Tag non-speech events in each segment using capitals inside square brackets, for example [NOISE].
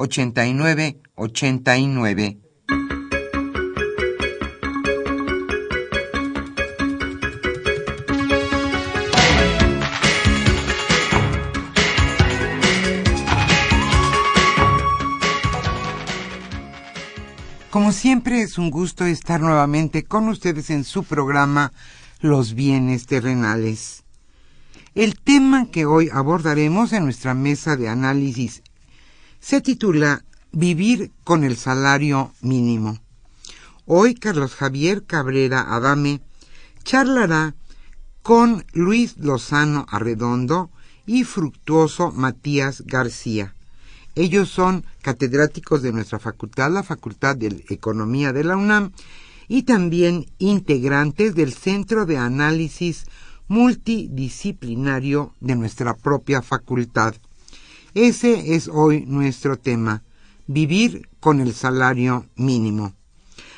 8989. Como siempre es un gusto estar nuevamente con ustedes en su programa Los bienes terrenales. El tema que hoy abordaremos en nuestra mesa de análisis se titula Vivir con el salario mínimo. Hoy Carlos Javier Cabrera Adame charlará con Luis Lozano Arredondo y Fructuoso Matías García. Ellos son catedráticos de nuestra facultad, la Facultad de Economía de la UNAM, y también integrantes del Centro de Análisis Multidisciplinario de nuestra propia facultad. Ese es hoy nuestro tema, vivir con el salario mínimo.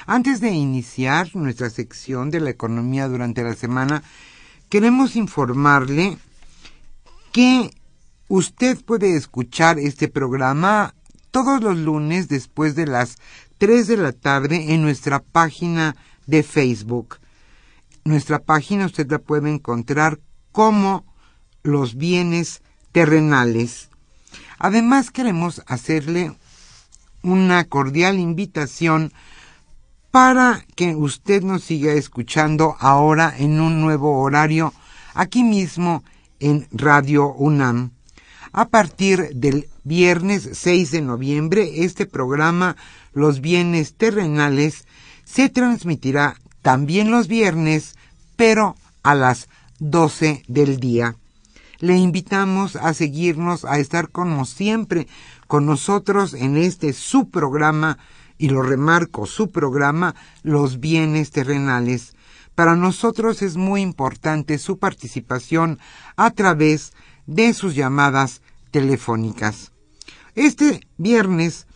Antes de iniciar nuestra sección de la economía durante la semana, queremos informarle que usted puede escuchar este programa todos los lunes después de las 3 de la tarde en nuestra página de Facebook. Nuestra página usted la puede encontrar como los bienes terrenales. Además queremos hacerle una cordial invitación para que usted nos siga escuchando ahora en un nuevo horario aquí mismo en Radio UNAM. A partir del viernes 6 de noviembre, este programa Los bienes terrenales se transmitirá también los viernes, pero a las 12 del día le invitamos a seguirnos, a estar como siempre con nosotros en este su programa, y lo remarco, su programa, Los bienes terrenales. Para nosotros es muy importante su participación a través de sus llamadas telefónicas. Este viernes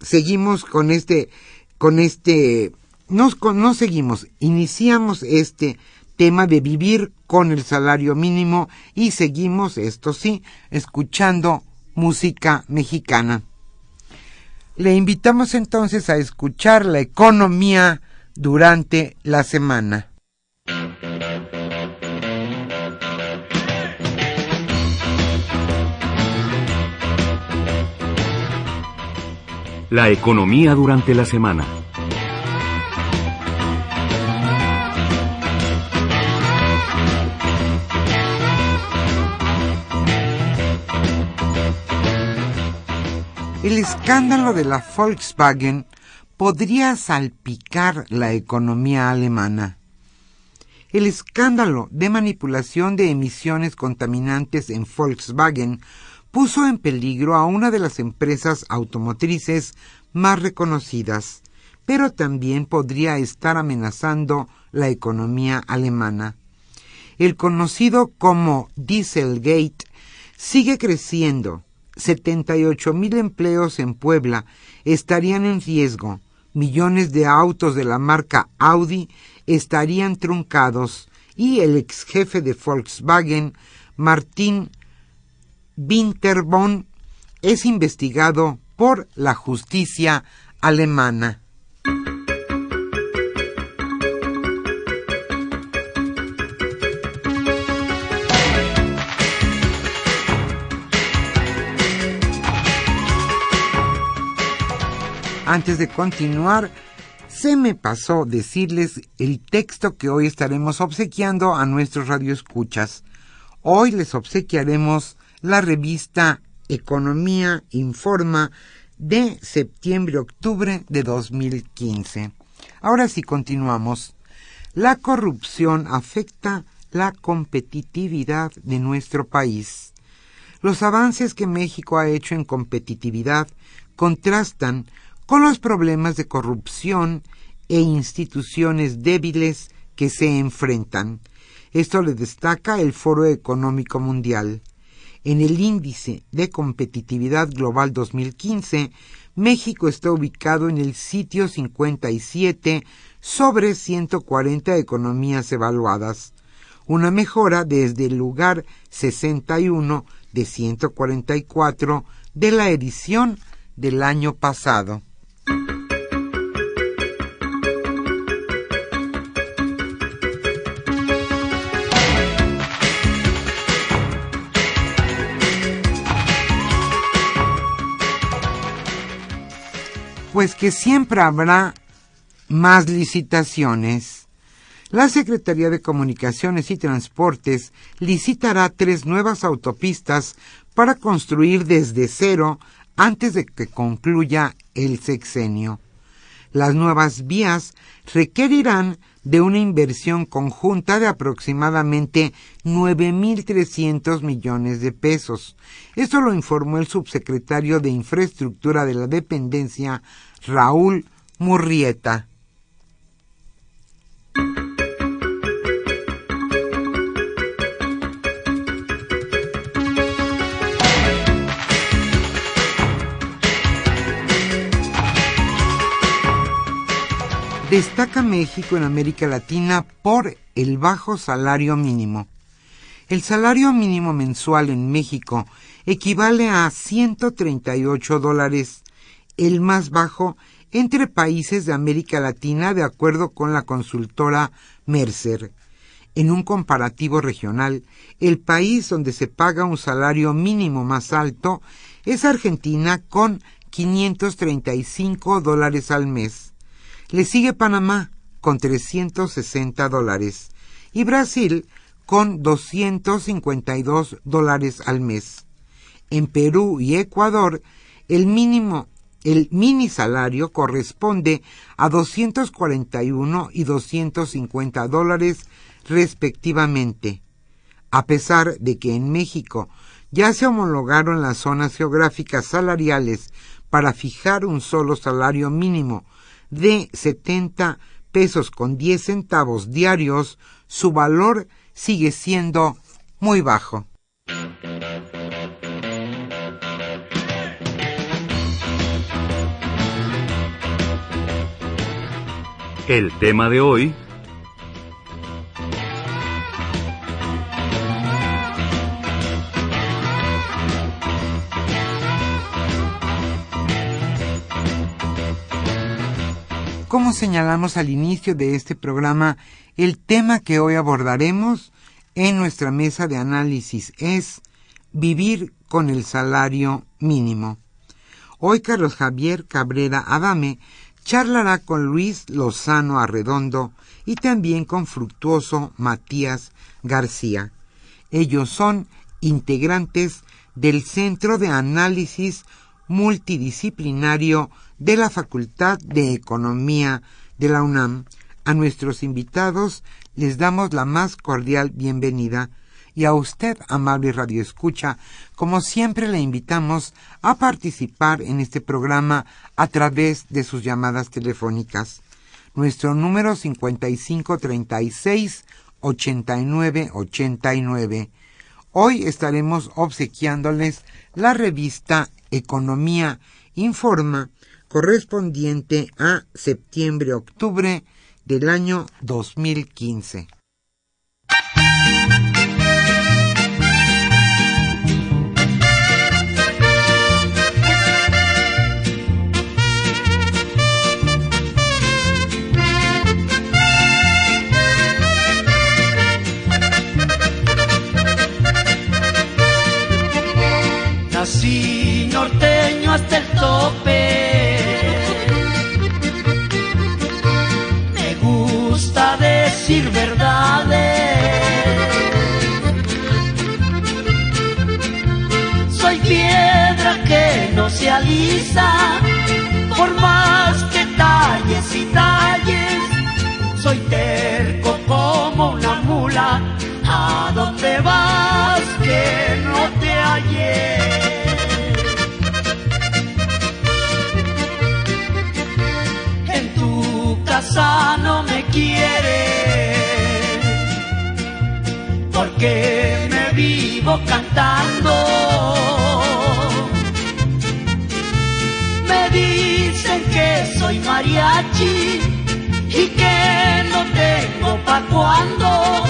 seguimos con este, con este, nos, no seguimos, iniciamos este tema de vivir con el salario mínimo y seguimos, esto sí, escuchando música mexicana. Le invitamos entonces a escuchar la economía durante la semana. La economía durante la semana. El escándalo de la Volkswagen podría salpicar la economía alemana. El escándalo de manipulación de emisiones contaminantes en Volkswagen puso en peligro a una de las empresas automotrices más reconocidas, pero también podría estar amenazando la economía alemana. El conocido como Dieselgate sigue creciendo 78 mil empleos en Puebla estarían en riesgo, millones de autos de la marca Audi estarían truncados y el ex jefe de Volkswagen, Martin Winterborn, es investigado por la justicia alemana. Antes de continuar, se me pasó decirles el texto que hoy estaremos obsequiando a nuestros radioescuchas. Hoy les obsequiaremos la revista Economía Informa de septiembre-octubre de 2015. Ahora sí continuamos. La corrupción afecta la competitividad de nuestro país. Los avances que México ha hecho en competitividad contrastan con los problemas de corrupción e instituciones débiles que se enfrentan. Esto le destaca el Foro Económico Mundial. En el índice de competitividad global 2015, México está ubicado en el sitio 57 sobre 140 economías evaluadas, una mejora desde el lugar 61 de 144 de la edición del año pasado. Pues que siempre habrá más licitaciones. La Secretaría de Comunicaciones y Transportes licitará tres nuevas autopistas para construir desde cero antes de que concluya el sexenio. Las nuevas vías requerirán de una inversión conjunta de aproximadamente 9.300 millones de pesos. Esto lo informó el subsecretario de Infraestructura de la dependencia, Raúl Murrieta. Destaca México en América Latina por el bajo salario mínimo. El salario mínimo mensual en México equivale a 138 dólares, el más bajo entre países de América Latina de acuerdo con la consultora Mercer. En un comparativo regional, el país donde se paga un salario mínimo más alto es Argentina con 535 dólares al mes. Le sigue Panamá con 360 dólares y Brasil con 252 dólares al mes. En Perú y Ecuador, el mínimo, el mini salario corresponde a 241 y 250 dólares respectivamente. A pesar de que en México ya se homologaron las zonas geográficas salariales para fijar un solo salario mínimo de 70 pesos con 10 centavos diarios, su valor sigue siendo muy bajo. El tema de hoy Como señalamos al inicio de este programa, el tema que hoy abordaremos en nuestra mesa de análisis es vivir con el salario mínimo. Hoy Carlos Javier Cabrera Adame charlará con Luis Lozano Arredondo y también con Fructuoso Matías García. Ellos son integrantes del Centro de Análisis Multidisciplinario de la Facultad de Economía de la UNAM. A nuestros invitados les damos la más cordial bienvenida y a usted, amable Radio Escucha, como siempre le invitamos a participar en este programa a través de sus llamadas telefónicas. Nuestro número 5536 8989. Hoy estaremos obsequiándoles la revista Economía Informa correspondiente a septiembre-octubre del año 2015. Nací norteño hasta el tope. Decir verdades. Soy piedra que no se alisa por más que talles y talles. Soy terco como una mula. ¿A dónde vas que no te hallé? No me quiere porque me vivo cantando. Me dicen que soy mariachi y que no tengo pa' cuando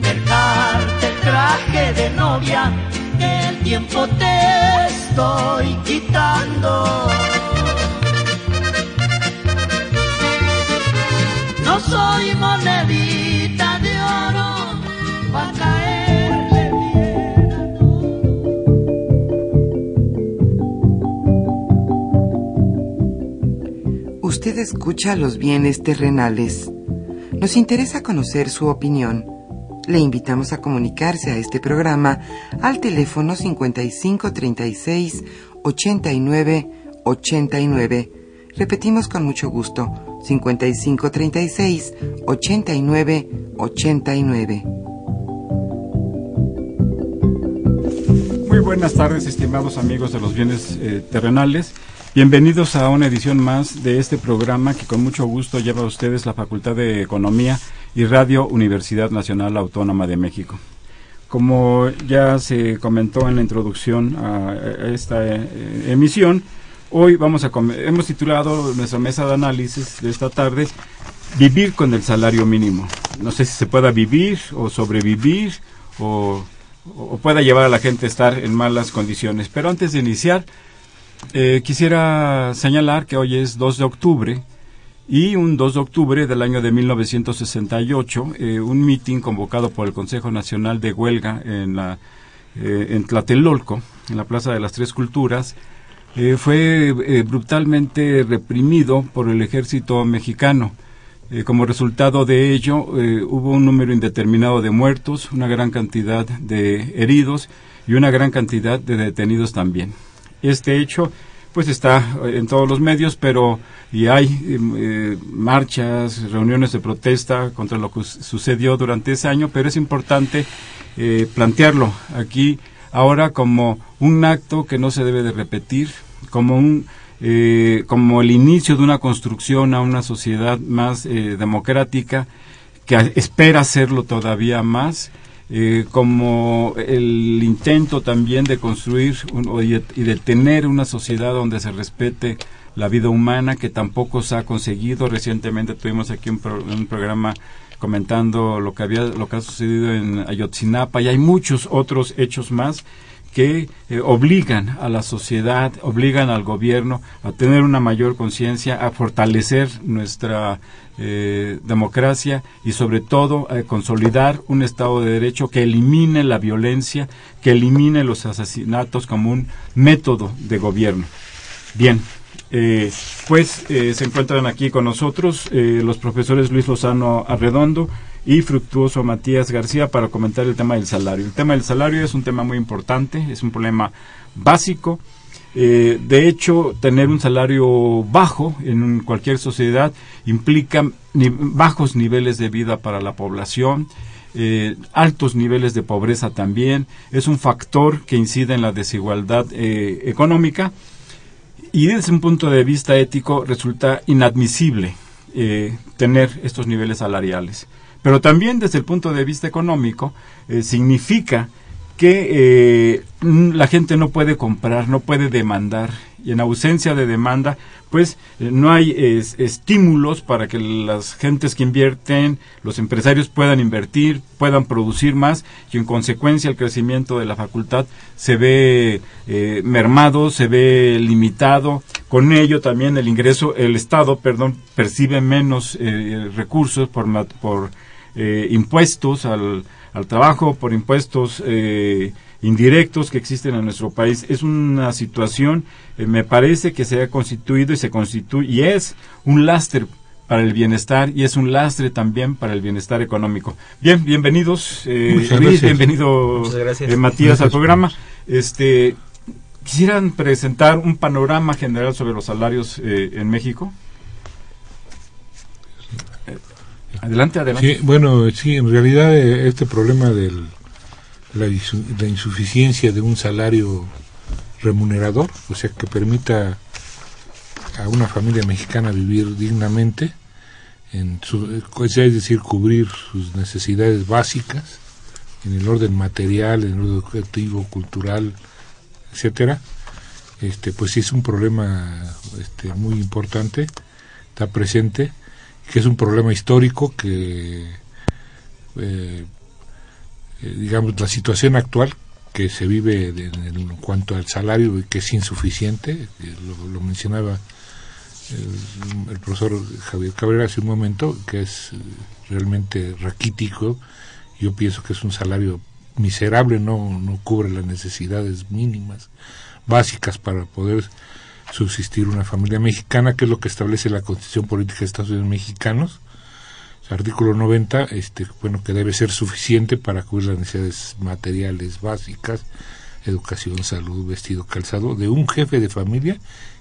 mercarte el traje de novia, el tiempo te estoy quitando. No soy monedita de oro pa' caerle bien a todos. Usted escucha los bienes terrenales. Nos interesa conocer su opinión. Le invitamos a comunicarse a este programa al teléfono 5536 89 89. Repetimos con mucho gusto, 5536 89 89. Muy buenas tardes, estimados amigos de los bienes eh, terrenales. Bienvenidos a una edición más de este programa que con mucho gusto lleva a ustedes la Facultad de Economía y Radio Universidad Nacional Autónoma de México. Como ya se comentó en la introducción a, esta eh, emisión, hoy vamos a hemos titulado nuestra mesa de análisis de esta tarde Vivir con el salario mínimo. No sé si se pueda vivir o sobrevivir o, o pueda llevar a la gente a estar en malas condiciones. Pero antes de iniciar, eh, quisiera señalar que hoy es 2 de octubre y un 2 de octubre del año de 1968, eh, un mitin convocado por el Consejo Nacional de Huelga en, la, eh, en Tlatelolco, en la Plaza de las Tres Culturas, eh, fue eh, brutalmente reprimido por el ejército mexicano. Eh, como resultado de ello, hubo un número indeterminado de muertos, una gran cantidad de heridos y una gran cantidad de detenidos también. Este hecho, pues está en todos los medios, pero y hay marchas, reuniones de protesta contra lo que su- sucedió durante ese año, pero es importante eh, plantearlo aquí ahora como un acto que no se debe de repetir, como un eh, como el inicio de una construcción a una sociedad más eh, democrática que espera hacerlo todavía más, eh, como el intento también de construir un- y de tener una sociedad donde se respete la vida humana, que tampoco se ha conseguido. Recientemente tuvimos aquí un, pro- un programa comentando lo que había lo que ha sucedido en Ayotzinapa y hay muchos otros hechos más que eh, obligan a la sociedad, obligan al gobierno a tener una mayor conciencia, a fortalecer nuestra eh, democracia y sobre todo a consolidar un Estado de Derecho que elimine la violencia, que elimine los asesinatos como un método de gobierno. Bien, eh, pues se encuentran aquí con nosotros los profesores Luis Lozano Arredondo y Fructuoso Matías García para comentar el tema del salario. El tema del salario es un tema muy importante, es un problema básico. Eh, de hecho, tener un salario bajo en cualquier sociedad implica bajos niveles de vida para la población, eh, altos niveles de pobreza también. Es un factor que incide en la desigualdad eh, económica y desde un punto de vista ético resulta inadmisible tener estos niveles salariales. Pero también desde el punto de vista económico eh, significa que eh, la gente no puede comprar, no puede demandar y en ausencia de demanda, pues eh, no hay estímulos para que las gentes que invierten, los empresarios puedan invertir, puedan producir más y en consecuencia el crecimiento de la facultad se ve eh, mermado, se ve limitado. Con ello también el ingreso, el Estado, perdón, percibe menos eh, recursos por, por impuestos al, al, trabajo, por impuestos indirectos que existen en nuestro país. Es una situación, eh, me parece que se ha constituido y se constituye y es un lastre para el bienestar y es un lastre también para el bienestar económico. Bien, bienvenidos, eh, bienvenido eh, Matías al programa. Este, quisieran presentar un panorama general sobre los salarios en México. Adelante, adelante. bueno, sí, en realidad este problema del la, insuficiencia de un salario remunerador, o sea, que permita a una familia mexicana vivir dignamente, en su, es decir, cubrir sus necesidades básicas en el orden material, en el orden educativo, cultural, etcétera, este, pues sí es un problema este, muy importante, está presente, que es un problema histórico que eh, eh, digamos, la situación actual que se vive en, cuanto al salario que es insuficiente, lo, mencionaba el, profesor Javier Cabrera hace un momento, que es eh, realmente raquítico, yo pienso que es un salario miserable, no, no cubre las necesidades mínimas, básicas para poder subsistir una familia mexicana, que es lo que establece la Constitución Política de Estados Unidos Mexicanos, artículo 90, este, bueno, que debe ser suficiente para cubrir las necesidades materiales básicas, educación, salud, vestido, calzado, de un jefe de familia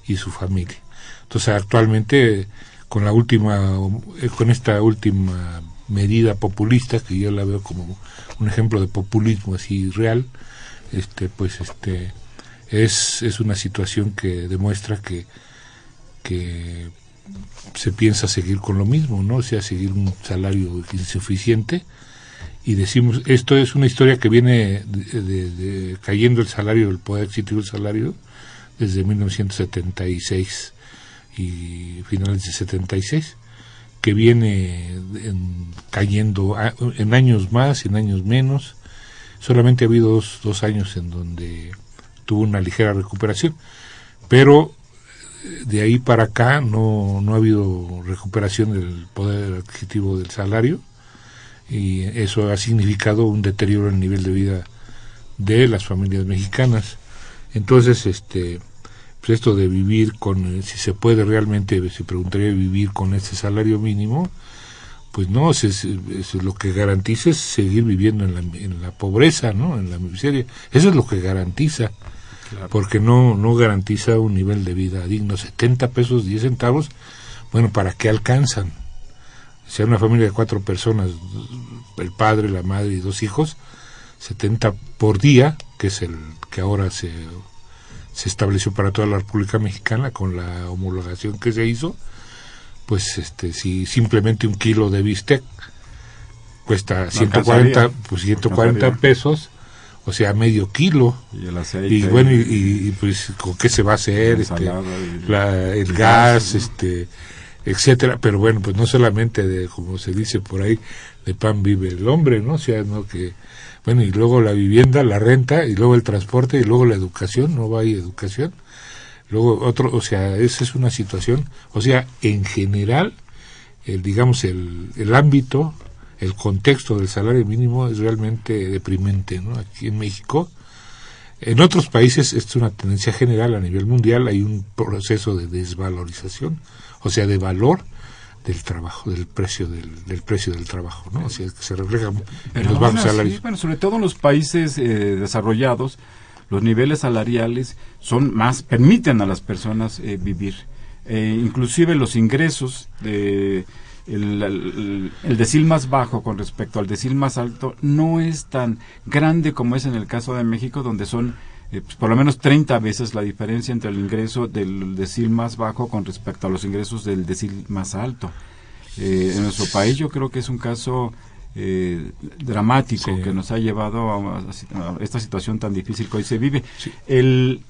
y su familia. Entonces, actualmente, con la última, eh, con esta última medida populista, que yo la veo como un ejemplo de populismo así real, este, pues, este, es, es una situación que demuestra que, que se piensa seguir con lo mismo, ¿no? O sea, seguir un salario insuficiente. Y decimos, esto es una historia que viene de, cayendo el salario, el poder adquisitivo del salario, desde 1976 y finales de 76, que viene cayendo en años más, en años menos. Solamente ha habido dos, dos años en donde tuvo una ligera recuperación, pero de ahí para acá no, no ha habido recuperación del poder adquisitivo del salario y eso ha significado un deterioro en el nivel de vida de las familias mexicanas. Entonces, este, pues esto de vivir con, si se puede realmente, se preguntaría vivir con este salario mínimo, pues no, es, lo que garantiza es seguir viviendo en la, en la pobreza, ¿no? En la miseria. Eso es lo que garantiza porque no, no garantiza un nivel de vida digno. 70 pesos 10 centavos, bueno, ¿para qué alcanzan? Si hay una familia de cuatro personas, el padre, la madre y dos hijos, 70 por día, que es el que ahora se, se estableció para toda la República Mexicana con la homologación que se hizo, pues este si simplemente un kilo de bistec cuesta 140 pues 140 pesos o sea, medio kilo. Y el aceite. Y bueno, y, pues con qué se va a hacer, este, el gas, este, etcétera. Pero bueno, pues no solamente de, como se dice por ahí, de pan vive el hombre, ¿no? O sea, no que, bueno, y luego la vivienda, la renta, y luego el transporte, y luego la educación, no va hay educación. Luego otro, o sea, esa es una situación, o sea, en general, el, digamos, el, el ámbito el contexto del salario mínimo es realmente deprimente ¿no? aquí en México. En otros países esto es una tendencia general a nivel mundial, hay un proceso de desvalorización, o sea, de valor del trabajo, del precio del, del precio del trabajo, ¿no? O sea, que se refleja en los bajos salarios. bueno, sobre todo en los países eh, desarrollados, los niveles salariales son más permiten a las personas eh, vivir. Eh, inclusive los ingresos de el, decil más bajo con respecto al decil más alto no es tan grande como es en el caso de México, donde son eh, pues, por lo menos 30 veces la diferencia entre el ingreso del decil más bajo con respecto a los ingresos del decil más alto. Eh, en nuestro país yo creo que es un caso eh, dramático que nos ha llevado a, esta situación tan difícil que hoy se vive. El,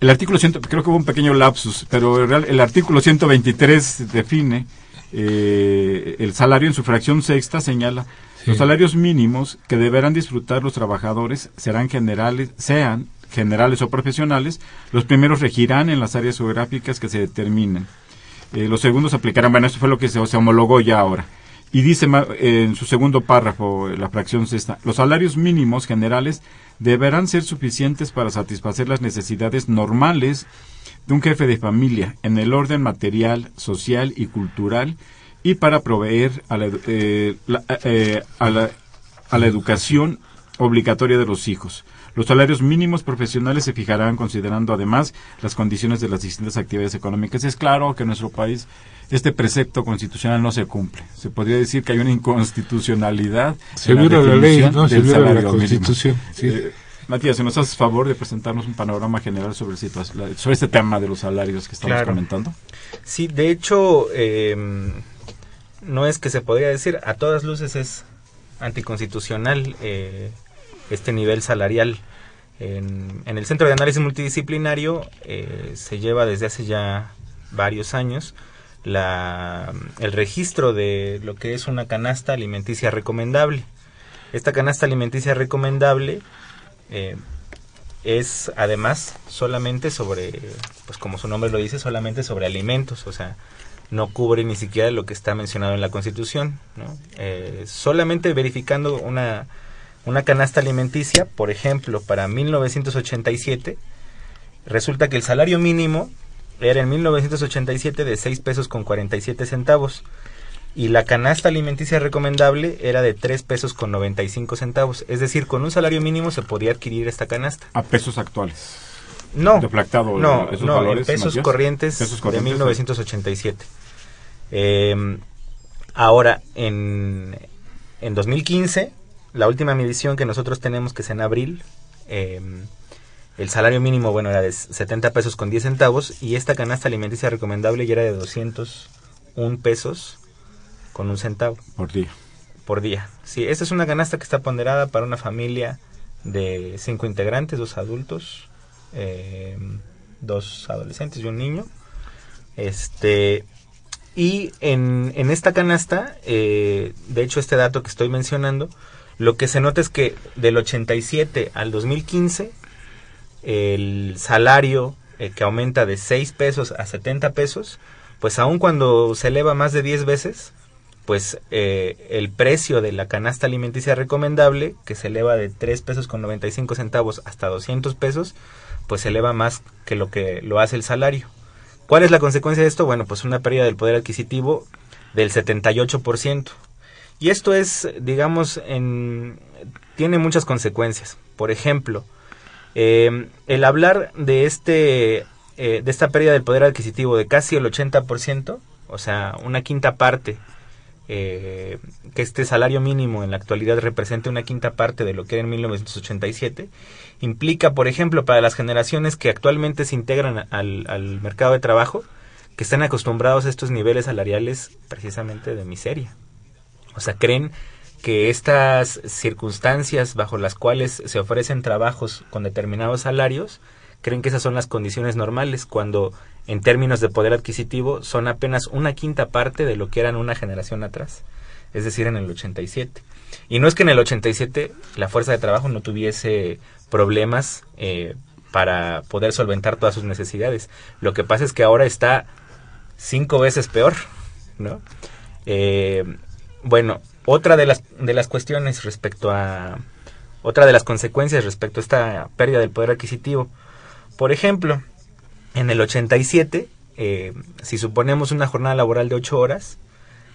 el artículo ciento, creo que hubo un pequeño lapsus, pero el, el artículo 123 define eh, el salario en su fracción sexta señala los salarios mínimos que deberán disfrutar los trabajadores serán generales, sean generales o profesionales, los primeros regirán en las áreas geográficas que se determinen. Eh, los segundos aplicarán, bueno, esto fue lo que se, se homologó ya ahora. Y dice en su segundo párrafo, la fracción sexta, los salarios mínimos generales deberán ser suficientes para satisfacer las necesidades normales de un jefe de familia en el orden material, social y cultural y para proveer a la, eh, eh, a la, a la educación obligatoria de los hijos. Los salarios mínimos profesionales se fijarán considerando además las condiciones de las distintas actividades económicas. Es claro que en nuestro país este precepto constitucional no se cumple. Se podría decir que hay una inconstitucionalidad. Se la, ley, no se la constitución. Eh, Matías, si nos haces favor de presentarnos un panorama general sobre, sobre este tema de los salarios que estamos comentando. Sí, de hecho, eh, no es que se podría decir, a todas luces es anticonstitucional eh, este nivel salarial. En, el Centro de Análisis Multidisciplinario eh, se lleva desde hace ya varios años la, el registro de lo que es una canasta alimenticia recomendable. Esta canasta alimenticia recomendable eh, es además solamente sobre, pues como su nombre lo dice, solamente sobre alimentos, o sea, no cubre ni siquiera lo que está mencionado en la Constitución. Eh, solamente verificando una, una canasta alimenticia, por ejemplo, para 1987, resulta que el salario mínimo era en 1987 de 6 pesos con 47 centavos y la canasta alimenticia recomendable era de 3 pesos con 95 centavos. Es decir, con un salario mínimo se podía adquirir esta canasta. A pesos actuales. No, no, no en pesos corrientes, de 1987. Eh, ahora, en, en 2015, la última medición que nosotros tenemos, que es en abril, em, el salario mínimo, bueno, era de 70 pesos con 10 centavos y esta canasta alimenticia recomendable ya era de 201 pesos con un centavo. Por día. Por día. Sí, esta es una canasta que está ponderada para una familia de cinco integrantes, dos adultos, em, dos adolescentes y un niño. Este, y en, en esta canasta, eh, de hecho este dato que estoy mencionando, lo que se nota es que del 87 al 2015, el salario eh, que aumenta de 6 pesos a 70 pesos, pues aun cuando se eleva más de 10 veces, pues eh, el precio de la canasta alimenticia recomendable, que se eleva de 3 pesos con 95 centavos hasta 200 pesos, pues se eleva más que lo que lo hace el salario. ¿Cuál es la consecuencia de esto? Bueno, pues una pérdida del poder adquisitivo del 78%. Y esto es, digamos, en, tiene muchas consecuencias. Por ejemplo, eh, el hablar de, este, eh, de esta pérdida del poder adquisitivo de casi el 80%, o sea, una quinta parte, eh, que este salario mínimo en la actualidad represente una quinta parte de lo que era en 1987, implica, por ejemplo, para las generaciones que actualmente se integran al, mercado de trabajo, que están acostumbrados a estos niveles salariales precisamente de miseria. O sea, creen que estas circunstancias bajo las cuales se ofrecen trabajos con determinados salarios, creen que esas son las condiciones normales, cuando en términos de poder adquisitivo son apenas una quinta parte de lo que eran una generación atrás, es decir, en el 87. Y no es que en el 87 la fuerza de trabajo no tuviese problemas eh, para poder solventar todas sus necesidades. Lo que pasa es que ahora está cinco veces peor, ¿no? Eh, bueno, otra de las, de las cuestiones respecto a... Otra de las consecuencias respecto a esta pérdida del poder adquisitivo. Por ejemplo, en el 87, eh, si suponemos una jornada laboral de ocho horas,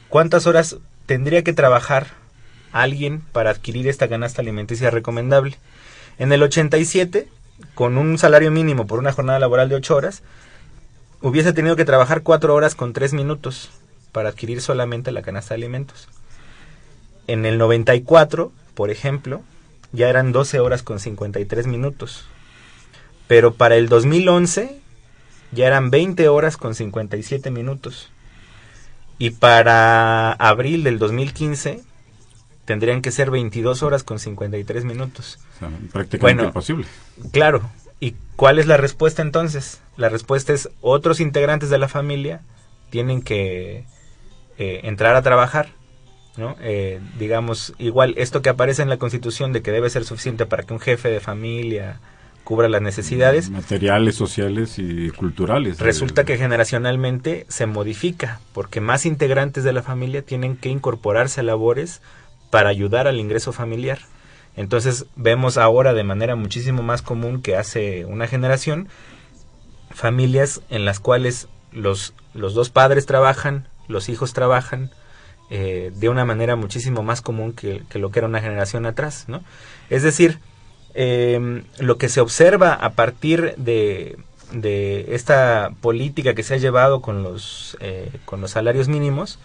¿cuántas horas tendría que trabajar alguien para adquirir esta canasta alimenticia recomendable? En el 87, con un salario mínimo por una jornada laboral de 8 horas, hubiese tenido que trabajar 4 horas con 3 minutos para adquirir solamente la canasta de alimentos. En el 94, por ejemplo, ya eran 12 horas con 53 minutos. Pero para el 2011 ya eran 20 horas con 57 minutos. Y para abril del 2015 tendrían que ser 22 horas con 53 minutos. O sea, prácticamente Bueno. imposible. Claro. ¿Y cuál es la respuesta entonces? La respuesta es otros integrantes de la familia tienen que eh, entrar a trabajar, ¿no? Eh, digamos, igual esto que aparece en la Constitución de que debe ser suficiente para que un jefe de familia cubra las necesidades, Materiales, sociales y culturales. resulta Eh, que generacionalmente se modifica, porque más integrantes de la familia tienen que incorporarse a labores para ayudar al ingreso familiar. Entonces vemos ahora de manera muchísimo más común que hace una generación familias en las cuales los, los dos padres trabajan, los hijos trabajan, eh, de una manera muchísimo más común que, que lo que era una generación atrás, ¿no? Es decir, eh, lo que se observa a partir de, de esta política que se ha llevado con los, eh, con los salarios mínimos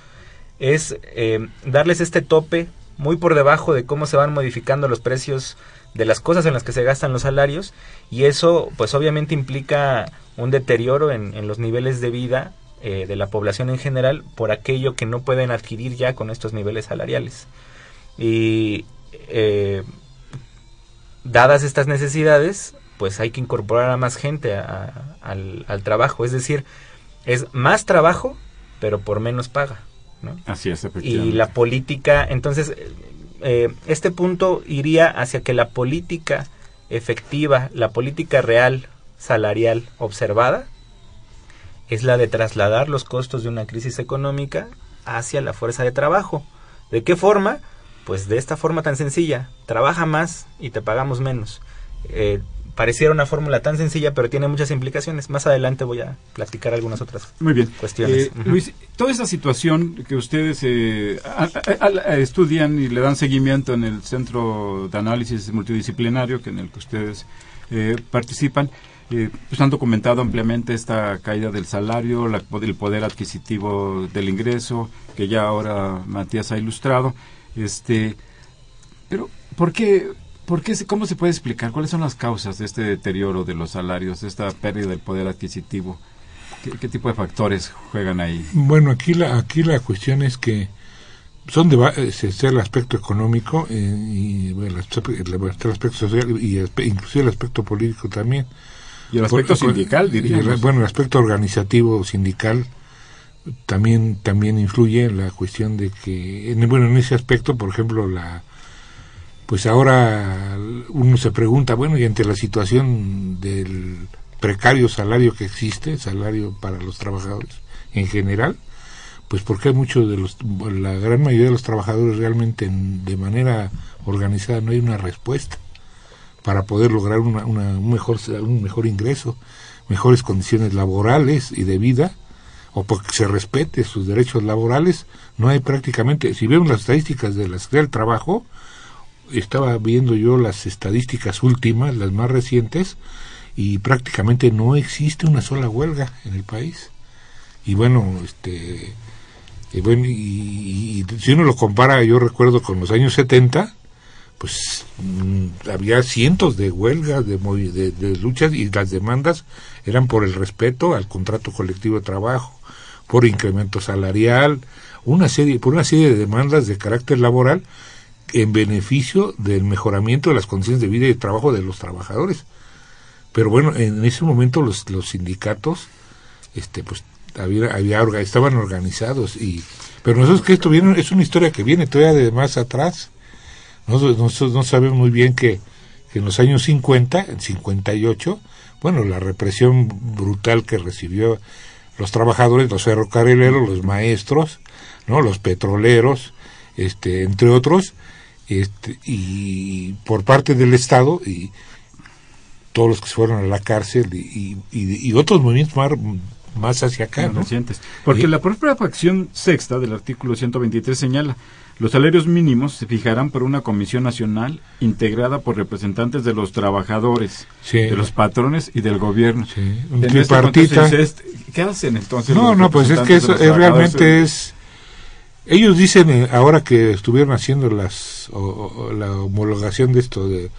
es eh, darles este tope muy por debajo de cómo se van modificando los precios de las cosas en las que se gastan los salarios y eso pues obviamente implica un deterioro en, en los niveles de vida eh, de la población en general por aquello que no pueden adquirir ya con estos niveles salariales. Y eh, dadas estas necesidades, pues hay que incorporar a más gente a- a- al, al trabajo. Es decir, es más trabajo, pero por menos paga. ¿no? Así es, Y la política, entonces, eh, este punto iría hacia que la política efectiva, la política real, salarial, observada, es la de trasladar los costos de una crisis económica hacia la fuerza de trabajo. ¿De qué forma? Pues de esta forma tan sencilla, trabaja más y te pagamos menos. Eh, pareciera una fórmula tan sencilla, pero tiene muchas implicaciones. Más adelante voy a platicar algunas otras Muy bien. cuestiones. Eh. Luis, toda esta situación que ustedes eh, a- a- a- estudian y le dan seguimiento en el Centro de Análisis Multidisciplinario, que en el que ustedes eh, participan, eh, pues han documentado ampliamente esta caída del salario, la- el poder adquisitivo del ingreso, que ya ahora Matías ha ilustrado. Este, pero, ¿por qué, por qué, cómo se puede explicar? ¿Cuáles son las causas de este deterioro de los salarios, de esta pérdida del poder adquisitivo? ¿Qué, qué tipo de factores juegan ahí? Bueno, aquí la, aquí la cuestión es que son de, va- es- es el aspecto económico eh, y bueno, el aspecto, el aspecto social y inclusive el aspecto político también. Y el aspecto Por- sindical, diríamos. bueno, el aspecto organizativo sindical también también influye la cuestión de que en, bueno en ese aspecto por ejemplo la pues ahora uno se pregunta bueno y ante la situación del precario salario que existe salario para los trabajadores en general pues porque muchos de los la gran mayoría de los trabajadores realmente en- de manera organizada no hay una respuesta para poder lograr una, una- un mejor un mejor ingreso mejores condiciones laborales y de vida o porque se respete sus derechos laborales no hay prácticamente si vemos las estadísticas de la Secretaría del Trabajo estaba viendo yo las estadísticas últimas las más recientes y prácticamente no existe una sola huelga en el país. Y bueno este y bueno, y, y- si uno lo compara, yo recuerdo con los años 70, pues mm, había cientos de huelgas, de, de, luchas y las demandas eran por el respeto al contrato colectivo de trabajo, por incremento salarial, una serie, por una serie de demandas de carácter laboral en beneficio del mejoramiento de las condiciones de vida y de trabajo de los trabajadores. Pero bueno, en ese momento los, los sindicatos, este, pues había, había estaban organizados y pero nosotros que esto viene es una historia que viene todavía de más atrás nosotros, nosotros no sabemos muy bien que, que en los años 50 en 58 bueno la represión brutal que recibió los trabajadores los ferrocarrileros los maestros no los petroleros este entre otros este y por parte del estado y todos los que se fueron a la cárcel y, y, otros movimientos más, más hacia acá, ¿no? Porque Y- la propia facción sexta del artículo 123 señala, los salarios mínimos se fijarán por una comisión nacional integrada por representantes de los trabajadores, Sí. de los patrones y del gobierno. Sí, En este contexto, ¿Qué hacen entonces? No, los no, pues es que eso es, realmente es... Ellos dicen, eh, ahora que estuvieron haciendo las o- o- la homologación de esto de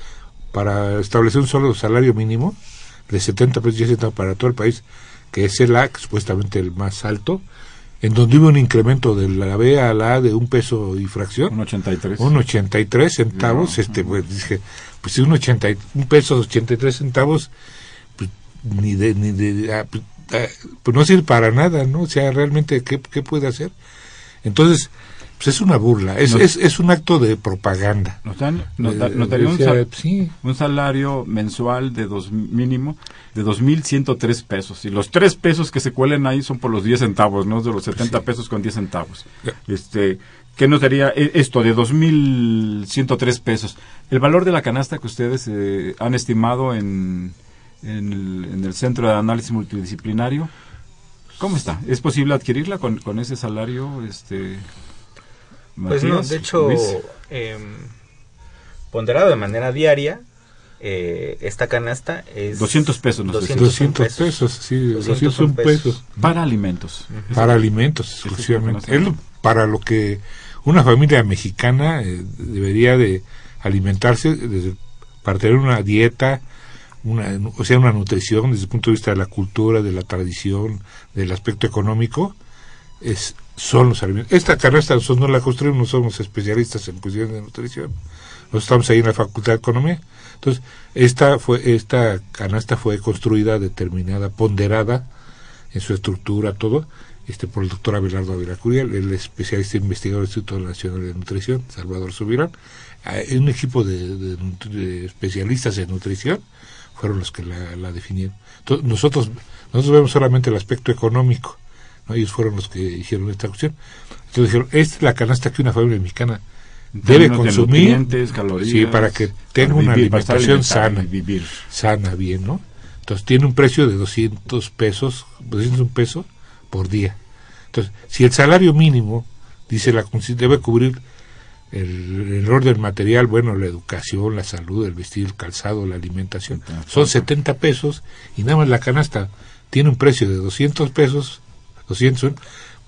para establecer un solo salario mínimo de 70 pesos y 70 para todo el país, que es el AC, supuestamente el más alto, en donde hubo un incremento de la B a la A de un peso y fracción, Un 83. un 83 centavos, este, pues dije, pues si un, 80, y- un peso 83 centavos, pues ni de, ni de, ah, pues, ah, pues no sirve para nada, ¿no? O sea, realmente, ¿qué, qué puede hacer? Entonces, pues es una burla, es, No. es, es un acto de propaganda. Nos, dan, nos, da- Eh, nos daría un, sal- sí, un salario mensual de dos mínimo de 2.103 pesos. Y los 3 pesos que se cuelen ahí son por los 10 centavos, ¿no? De los 70 pesos con 10 centavos. Este, ¿Qué nos daría eh, esto de 2.103 pesos? El valor de la canasta que ustedes eh, han estimado en, en, el, en el Centro de Análisis Multidisciplinario, ¿cómo está? ¿Es posible adquirirla con, con ese salario? Este, Pues no, de hecho, em, ponderado de manera diaria, eh, esta canasta es 200 pesos, nos decía. 200 pesos, sí, 200 201 pesos. pesos. Para alimentos. Para alimentos es exclusivamente. Es lo- para lo que una familia mexicana eh, debería de alimentarse desde- para tener una dieta, una, o sea, una nutrición desde el punto de vista de la cultura, de la tradición, del aspecto económico, es, son los alimentos. Esta canasta nosotros no la construimos, no somos especialistas en cuestiones de nutrición. Nosotros estamos ahí en la Facultad de Economía. Entonces, esta, fue, esta canasta fue construida, determinada, ponderada en su estructura, todo, este por el doctor Abelardo Ávila Curiel, el especialista investigador del Instituto Nacional de Nutrición, Salvador Subirán, eh, un equipo de, especialistas en nutrición fueron los que la, la definieron. Nosotros, nosotros vemos solamente el aspecto económico, ¿no? ellos fueron los que hicieron esta cuestión. Entonces dijeron, esta es la canasta que una familia mexicana debe de consumir calorías, sí, para que tenga para una vivir, alimentación sana y vivir. sana bien, ¿no? Entonces tiene un precio de 200 pesos, 201 pesos por día. Entonces, si el salario mínimo, dice la Constitución, debe cubrir el, el orden material, bueno, la educación, la salud, el vestir, el calzado, la alimentación, son 70 pesos y nada más la canasta tiene un precio de 200 pesos, 200,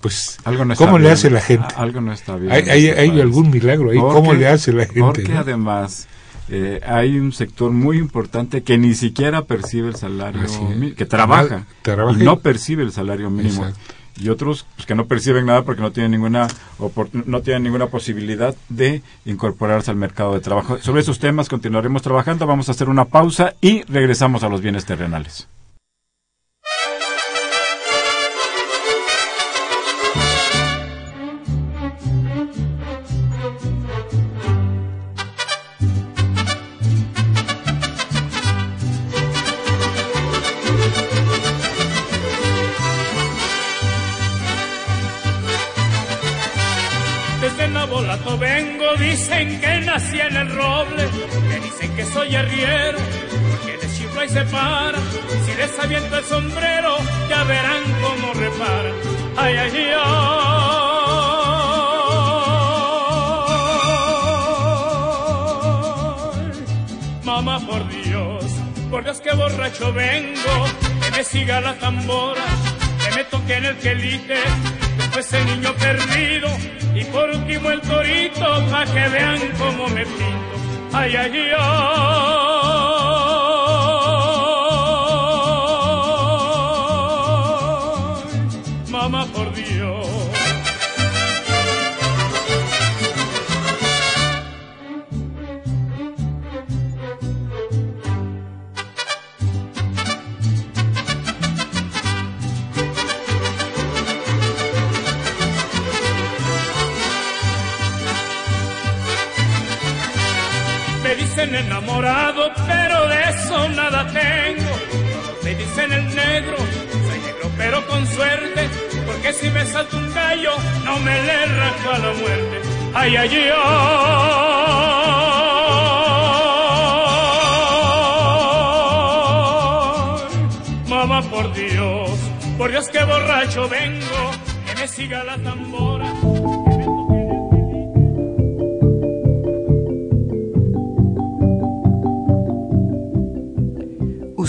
pues, Algo no está ¿cómo le hace la gente? Algo no está bien. ¿Hay, hay, este hay algún milagro ahí? Porque- ¿Cómo le hace la gente? Porque no? además eh, hay un sector muy importante que ni siquiera percibe el salario mínimo, que trabaja, Trabaja y no percibe el salario mínimo. Exacto. Y otros pues, que no perciben nada porque no tienen ninguna no tienen ninguna posibilidad de incorporarse al mercado de trabajo. Sobre esos temas continuaremos trabajando. Vamos a hacer una pausa y regresamos a los bienes terrenales. Dicen que nací en el roble, me dicen que soy arriero, porque de chifla y se para, si les aviento el sombrero, ya verán cómo repara. Ay, ay, ay. Mamá, por Dios, por Dios que borracho vengo, que me siga la tambora, que me toque en el quelite, el niño perdido, y por último el torito, pa' que vean cómo me pinto. Ay, ay, ay. Enamorado, pero de eso nada tengo. Me dicen el negro, soy negro pero con suerte, porque si me salta un gallo, no me le rajo a la muerte. Ay, ay, ay. Mamá, por Dios, por Dios que borracho vengo, que me siga la tambora.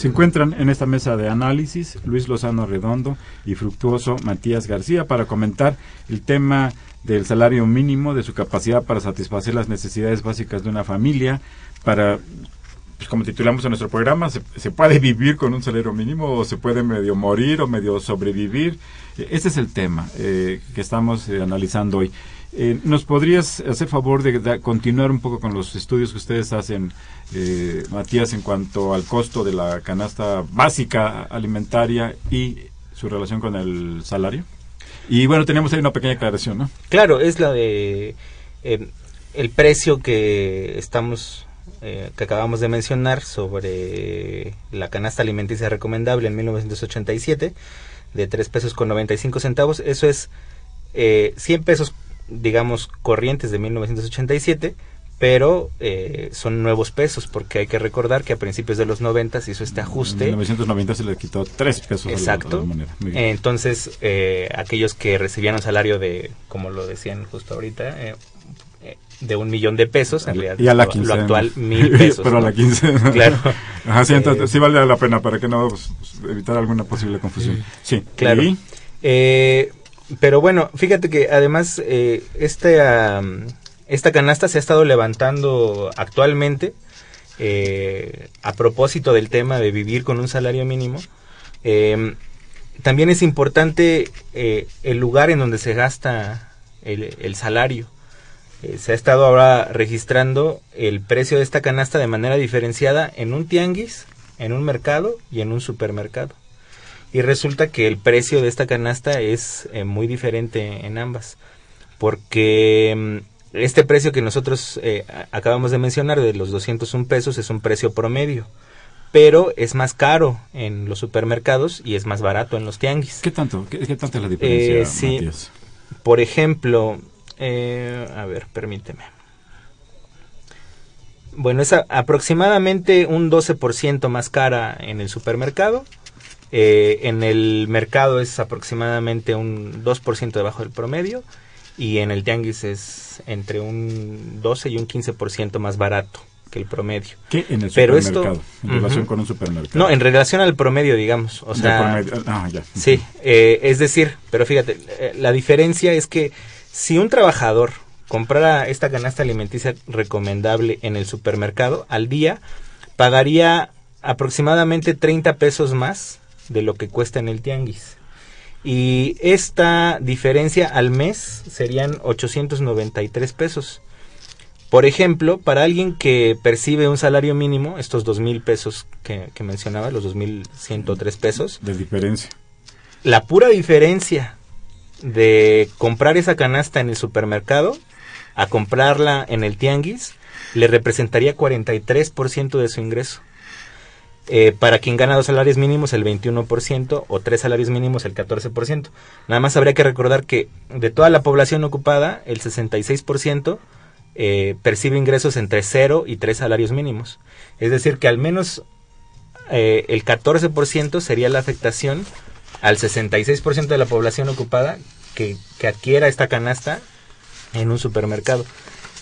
Se encuentran en esta mesa de análisis Luis Lozano Redondo y fructuoso Matías García para comentar el tema del salario mínimo, de su capacidad para satisfacer las necesidades básicas de una familia, para pues como titulamos en nuestro programa, se, puede vivir con un salario mínimo o se puede medio morir o medio sobrevivir. E, ese es el tema eh, que estamos eh, analizando hoy. Eh, ¿Nos podrías hacer favor de, continuar un poco con los estudios que ustedes hacen, Matías, en cuanto al costo de la canasta básica alimentaria y su relación con el salario? Y bueno, tenemos ahí una pequeña aclaración, ¿no? Claro, es la de el precio que estamos eh, que acabamos de mencionar sobre la canasta alimenticia recomendable en 1987 de 3 pesos con 95 centavos. Eso es eh, 100 pesos, digamos, corrientes de 1987, pero eh, son nuevos pesos porque hay que recordar que a principios de los 90 se hizo este ajuste. En 1990 se le quitó 3 pesos. Exacto. Entonces, eh, aquellos que recibían un salario de, como lo decían justo ahorita, de un millón de pesos, en realidad y a la lo, actual [LAUGHS] mil pesos. Pero a la quincena. [LAUGHS] Claro. [LAUGHS] Ajá, sí, entonces, eh, sí vale la pena para que no pues, evitar alguna posible confusión. Sí, claro. Eh, pero bueno, fíjate que además eh, este, esta canasta se ha estado levantando actualmente eh, a propósito del tema de vivir con un salario mínimo. también es importante el lugar en donde se gasta el, el salario. Eh, se ha estado ahora registrando el precio de esta canasta de manera diferenciada en un tianguis, en un mercado y en un supermercado. Y resulta que el precio de esta canasta es eh, muy diferente en ambas, porque mm, este precio que nosotros eh, acabamos de mencionar de los 201 pesos es un precio promedio, pero es más caro en los supermercados y es más barato en los tianguis. ¿Qué tanto? ¿Qué, tanto es la diferencia? sí, por ejemplo, eh, a ver, permíteme. Bueno, es aproximadamente un 12% más cara en el supermercado. Eh, en el mercado es aproximadamente un 2% debajo del promedio. Y en el tianguis es entre un 12 y un 15% más barato que el promedio. ¿Qué en el Pero supermercado? en relación con un supermercado. No, en relación al promedio, digamos. O sea, ah, ya. Sí, eh, es decir, pero fíjate, la diferencia es que si un trabajador comprara esta canasta alimenticia recomendable en el supermercado al día, pagaría aproximadamente 30 pesos más de lo que cuesta en el tianguis. Y esta diferencia al mes serían 893 pesos. Por ejemplo, para alguien que percibe un salario mínimo, estos dos mil pesos que, que mencionaba, los dos mil ciento tres pesos. De diferencia. La pura diferencia de comprar esa canasta en el supermercado a comprarla en el tianguis le representaría 43% de su ingreso. Eh, para quien gana dos salarios mínimos el 21% o tres salarios mínimos el 14%. Nada más habría que recordar que de toda la población ocupada el 66% eh, percibe ingresos entre 0 y 3 salarios mínimos. Es decir, que al menos eh, el 14% sería la afectación al 66% de la población ocupada que, adquiera esta canasta en un supermercado.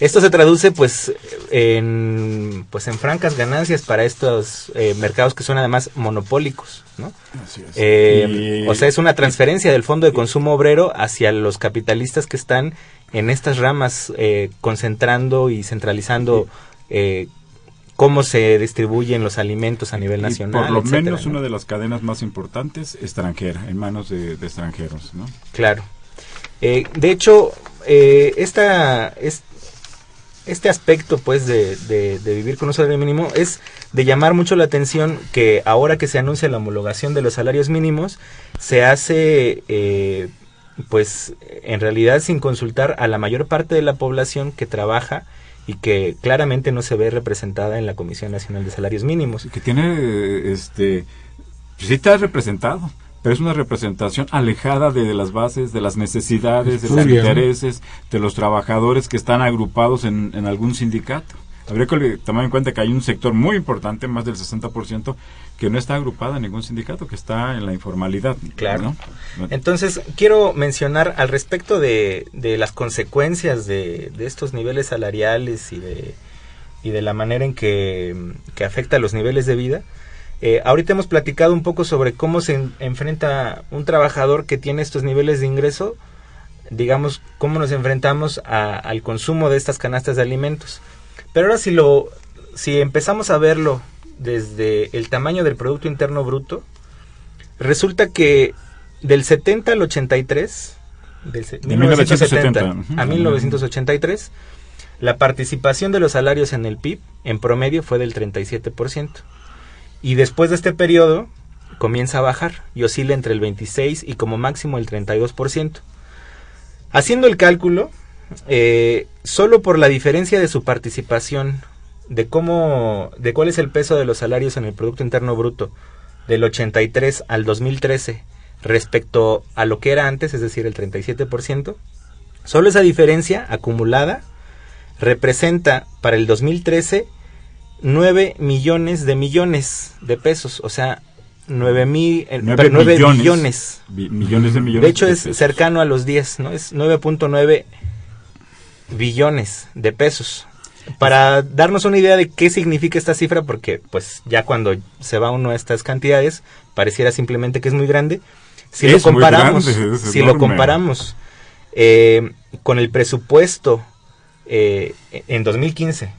Esto se traduce pues en pues en francas ganancias para estos eh, mercados que son además monopólicos, ¿no? Eh, o sea, es una transferencia del fondo de consumo obrero hacia los capitalistas que están en estas ramas eh, concentrando y centralizando cómo se distribuyen los alimentos a nivel nacional. por lo menos una de las cadenas más importantes extranjera, en manos de, extranjeros, ¿no? Claro. Eh, de hecho, eh, esta, es, este aspecto pues de, de, vivir con un salario mínimo es de llamar mucho la atención que ahora que se anuncia la homologación de los salarios mínimos, se hace eh, pues en realidad sin consultar a la mayor parte de la población que trabaja y que claramente no se ve representada en la Comisión Nacional de Salarios Mínimos. Que tiene, este, sí está representado, pero es una representación alejada de, las bases, de las necesidades, de los intereses de los trabajadores que están agrupados en, en algún sindicato. Habría que tomar en cuenta que hay un sector muy importante, más del 60%, que no está agrupado en ningún sindicato, que está en la informalidad. Claro. Entonces, quiero mencionar al respecto de, de las consecuencias de, de, estos niveles salariales y de, y de la manera en que, que afecta los niveles de vida. Eh, ahorita hemos platicado un poco sobre cómo se en- enfrenta un trabajador que tiene estos niveles de ingreso, digamos, cómo nos enfrentamos a- al consumo de estas canastas de alimentos. Pero ahora si lo, si empezamos a verlo desde el tamaño del Producto Interno Bruto, resulta que del 70 al 83, del De 1970, 1970 a ujú. 1983, la participación de los salarios en el PIB en promedio fue del 37%. Y después de este periodo comienza a bajar y oscila entre el 26 y como máximo el 32%. Haciendo el cálculo, eh, solo por la diferencia de su participación, de cómo, de cuál es el peso de los salarios en el Producto Interno Bruto del 83 al 2013 respecto a lo que era antes, es decir, el 37%, solo esa diferencia acumulada representa para el 2013 9 millones de millones de pesos, o sea, 9 mil, eh, Nueve perdón, nueve millones. billones. Bi- millones de millones De hecho, de es pesos. cercano a los 10, ¿no? Es 9.9 billones de pesos. Para darnos una idea de qué significa esta cifra, porque pues ya cuando se va uno a estas cantidades, pareciera simplemente que es muy grande. Si Es lo comparamos, grande, si lo comparamos eh, con el presupuesto eh, en 2015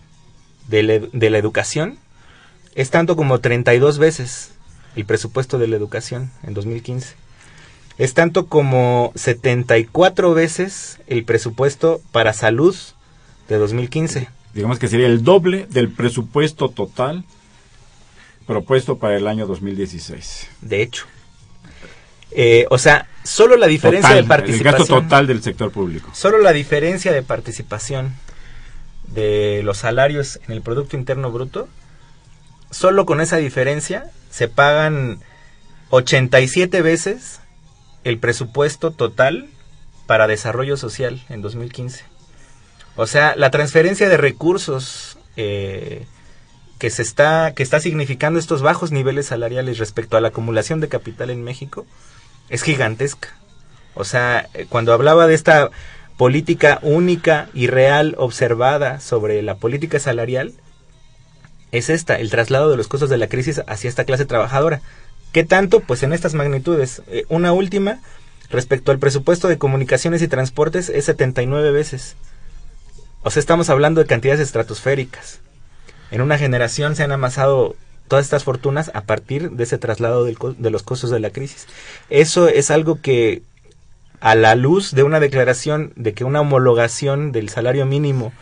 de la, de la educación, es tanto como 32 veces el presupuesto de la educación en 2015. Es tanto como 74 veces el presupuesto para salud de 2015. Digamos que sería el doble del presupuesto total propuesto para el año 2016. De hecho. Eh, o sea, solo la diferencia Total, de el participación. gasto total del sector público. Solo la diferencia de participación de los salarios en el Producto Interno Bruto, solo con esa diferencia se pagan 87 veces el presupuesto total para desarrollo social en 2015. O sea, la transferencia de recursos eh, que se está que está significando estos bajos niveles salariales respecto a la acumulación de capital en México es gigantesca. O sea, eh, cuando hablaba de esta política única y real observada sobre la política salarial, es esta, el traslado de los costos de la crisis hacia esta clase trabajadora. ¿Qué tanto? Pues en estas magnitudes. Eh, una última, respecto al presupuesto de comunicaciones y transportes, es 79 veces. O sea, estamos hablando de cantidades estratosféricas. En una generación se han amasado todas estas fortunas a partir de ese traslado de los costos de la crisis. Eso es algo que a la luz de una declaración de que una homologación del salario mínimo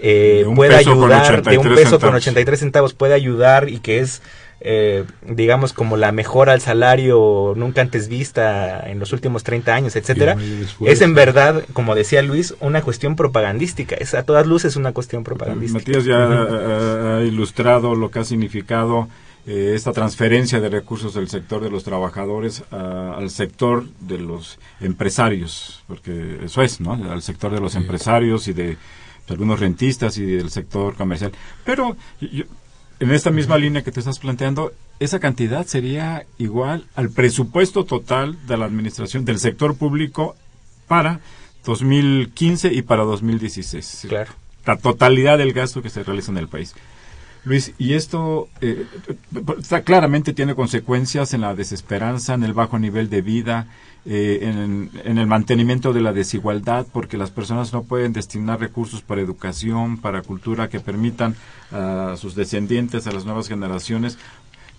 eh, puede con ayudar, de un 83 peso con centavos. 83 centavos puede ayudar y que es, eh, digamos, como la mejora al salario nunca antes vista en los últimos 30 años, etcétera, es en verdad, como decía Luis, una cuestión propagandística. Es a todas luces una cuestión propagandística. Matías ya ha ilustrado lo que ha significado eh, esta transferencia de recursos del sector de los trabajadores a- al sector de los empresarios, porque eso es, ¿no? Al sector de los empresarios y de pues, algunos rentistas y del sector comercial. Pero yo- en esta misma línea que te estás planteando, esa cantidad sería igual al presupuesto total de la administración del sector público para 2015 y para 2016. Claro. La totalidad del gasto que se realiza en el país. Luis, y esto eh, claramente tiene consecuencias en la desesperanza, en el bajo nivel de vida, eh, en, en el mantenimiento de la desigualdad, porque las personas no pueden destinar recursos para educación, para cultura, que permitan a sus descendientes, a las nuevas generaciones,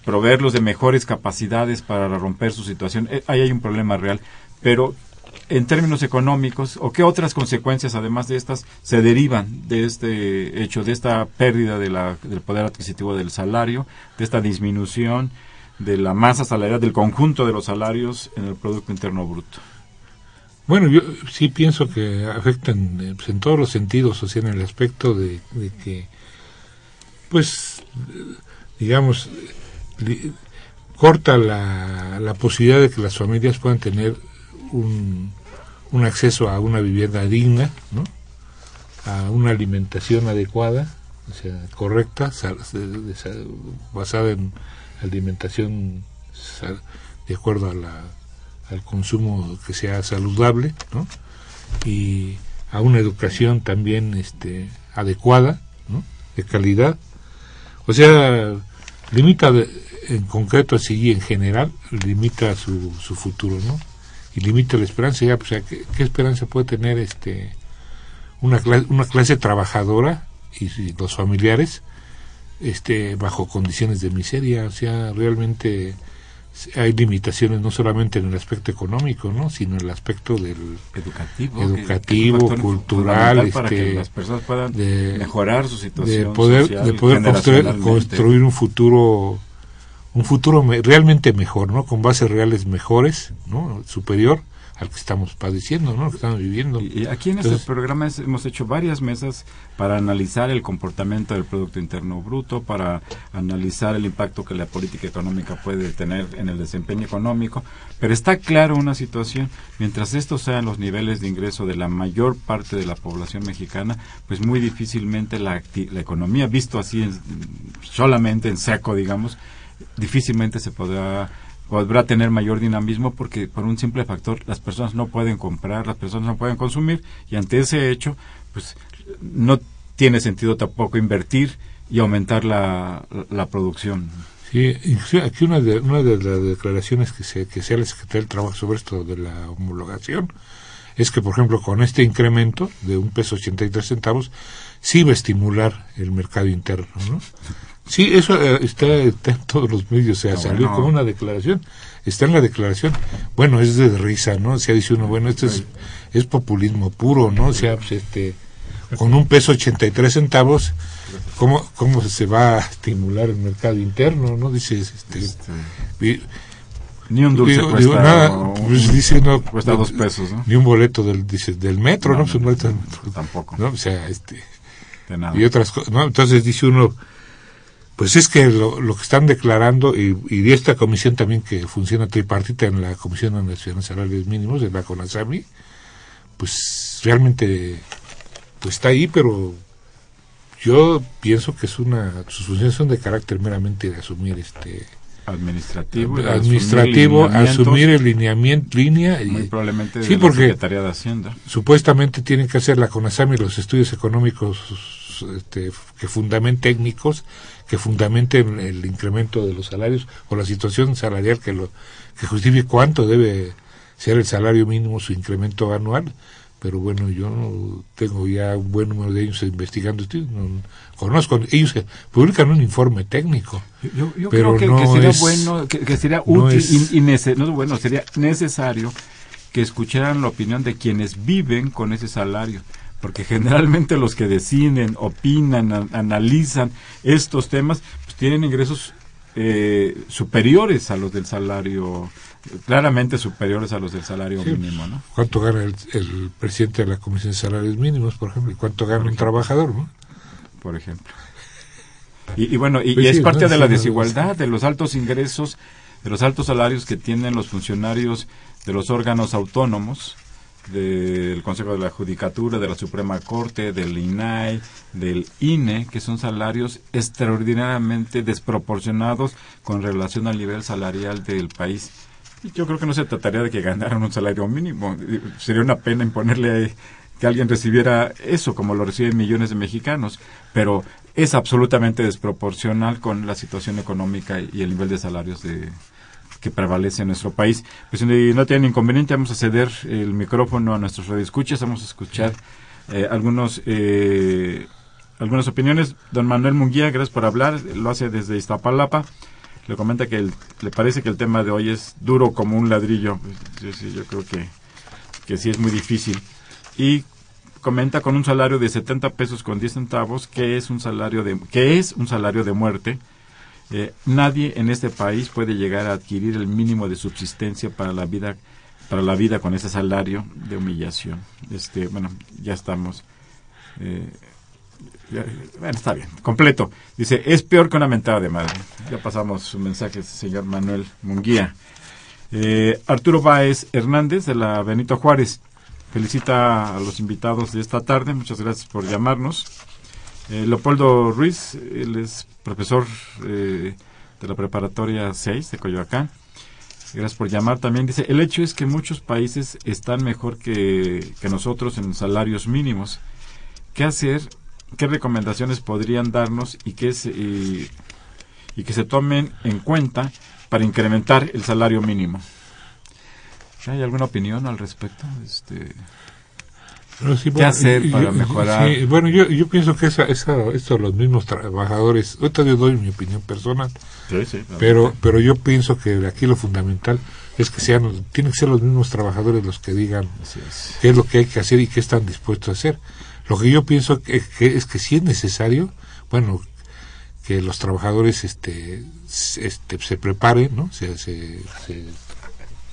proveerlos de mejores capacidades para romper su situación. Eh, ahí hay un problema real. Pero en términos económicos, o qué otras consecuencias, además de estas, se derivan de este hecho, de esta pérdida de la- del poder adquisitivo del salario, de esta disminución de la masa salarial, del conjunto de los salarios en el Producto Interno Bruto? Bueno, yo sí pienso que afectan eh, pues, en todos los sentidos, o sea, en el aspecto de, que, pues, eh, digamos, li- corta la, la posibilidad de que las familias puedan tener un, un acceso a una vivienda digna, ¿no? a una alimentación adecuada, o sea, correcta, basada en alimentación de acuerdo a la, al consumo que sea saludable, ¿no? Y a una educación también este, adecuada, ¿no? De calidad. O sea, limita en concreto así en general limita su, su futuro, ¿no? Y limita la esperanza, ya, pues, ¿qué, ¿qué, esperanza puede tener este una clase, una clase trabajadora y, y, los familiares este bajo condiciones de miseria? O sea, realmente hay limitaciones no solamente en el aspecto económico, ¿no? sino en el aspecto del educativo, educativo que, que cultural, este, para que las personas puedan de, mejorar su situación de poder, social, de poder construir, construir un futuro un futuro me, realmente mejor, ¿no? Con bases reales mejores, ¿no? Superior al que estamos padeciendo, ¿no? Lo que estamos viviendo. Y, y aquí en Entonces, este programa es, hemos hecho varias mesas para analizar el comportamiento del Producto Interno Bruto, para analizar el impacto que la política económica puede tener en el desempeño económico, pero está claro una situación, mientras estos sean los niveles de ingreso de la mayor parte de la población mexicana, pues muy difícilmente la, la economía, visto así en, solamente en seco, digamos, difícilmente se podrá podrá tener mayor dinamismo porque por un simple factor las personas no pueden comprar, las personas no pueden consumir y ante ese hecho pues no tiene sentido tampoco invertir y aumentar la, la producción. Sí, aquí una de, una de las declaraciones que se que sea la Secretaría del Trabajo sobre esto de la homologación es que, por ejemplo, con este incremento de un peso 83 centavos, sí va a estimular el mercado interno, ¿no? Sí, eso eh, está, está, en todos los medios, o sea, no, salió como una declaración, está en la declaración. Bueno, es de risa, ¿no? O sea, dice uno, bueno, esto es, es populismo puro, ¿no? O sea, pues, este, con un peso 83 centavos, ¿cómo, ¿cómo se va a estimular el mercado interno, no? Dice, este... este ni un dulce digo, cuesta, digo, nada, un, pues dice no, cuesta dos pesos, ¿no? Ni un boleto del, dice, del metro, ¿no? no, no, un boleto del metro, tampoco. ¿no? O sea, este... De nada. Y otras cosas, ¿no? Entonces dice uno pues es que lo, lo que están declarando, y, y, de esta comisión también que funciona tripartita en la Comisión Nacional de Salarios Mínimos, de la CONASAMI, pues realmente pues está ahí, pero yo pienso que es una, sus funciones son de carácter meramente de asumir este administrativo, administrativo asumir, el lineamiento, línea muy y, probablemente sí, de porque la Secretaría de Hacienda. Supuestamente tienen que hacer la CONASAMI los estudios económicos este, que fundamenten técnicos que fundamenten el incremento de los salarios o la situación salarial que lo que justifique cuánto debe ser el salario mínimo su incremento anual. Pero bueno yo no tengo ya un buen número de años investigando esto no, conozco. Ellos publican un informe técnico yo, yo pero creo que, no que sería es, bueno que, que sería no útil es, y, y nece, no, bueno sería necesario que escucharan la opinión de quienes viven con ese salario porque generalmente los que deciden, opinan, a, analizan estos temas, pues tienen ingresos eh, superiores a los del salario, claramente superiores a los del salario sí, mínimo, ¿no? ¿Cuánto gana el, el, presidente de la Comisión de Salarios Mínimos, por ejemplo? ¿Y cuánto gana un trabajador, no? Por ejemplo. Y, y bueno, y, Pues y es sí, parte no, de la desigualdad, de los altos ingresos, de los altos salarios que tienen los funcionarios de los órganos autónomos, del Consejo de la Judicatura, de la Suprema Corte, del INAI, del INE, que son salarios extraordinariamente desproporcionados con relación al nivel salarial del país. Yo creo que no se trataría de que ganaran un salario mínimo. Sería una pena imponerle que alguien recibiera eso, como lo reciben millones de mexicanos. Pero es absolutamente desproporcional con la situación económica y el nivel de salarios de, que prevalece en nuestro país. Pues no tienen inconveniente, vamos a ceder el micrófono a nuestros radioescuchas, vamos a escuchar eh, algunos eh, algunas opiniones. Don Manuel Munguía, gracias por hablar, lo hace desde Iztapalapa. Le comenta que el, le parece que el tema de hoy es duro como un ladrillo. Yo, sí, yo creo que, que sí es muy difícil. Y comenta con un salario de 70 pesos con 10 centavos, que es un salario de, que es un salario de muerte, eh, nadie en este país puede llegar a adquirir el mínimo de subsistencia para la vida para la vida con ese salario de humillación. Este, bueno, ya estamos. Eh, bueno, está bien, completo. Dice, es peor que una mentada de madre. Ya pasamos su mensaje, señor Manuel Munguía. Eh, Arturo Báez Hernández, de la Benito Juárez, felicita a los invitados de esta tarde. Muchas gracias por llamarnos. Eh, Leopoldo Ruiz, él es profesor eh, de la preparatoria 6 de Coyoacán. Gracias por llamar también. Dice, el hecho es que muchos países están mejor que, que nosotros en salarios mínimos. ¿Qué hacer? ¿Qué recomendaciones podrían darnos y qué, es, y, y que se tomen en cuenta para incrementar el salario mínimo. ¿Hay alguna opinión al respecto? Este, ¿Qué hacer para mejorar? bueno, yo, yo pienso que esa, esa, esto los mismos trabajadores, ahorita yo doy mi opinión personal, pero, pero yo pienso que aquí lo fundamental es que sean, tienen que ser los mismos trabajadores los que digan qué es lo que hay que hacer y qué están dispuestos a hacer. Lo que yo pienso que, es que si es necesario, bueno, que los trabajadores este, este se preparen, ¿no? Se, se,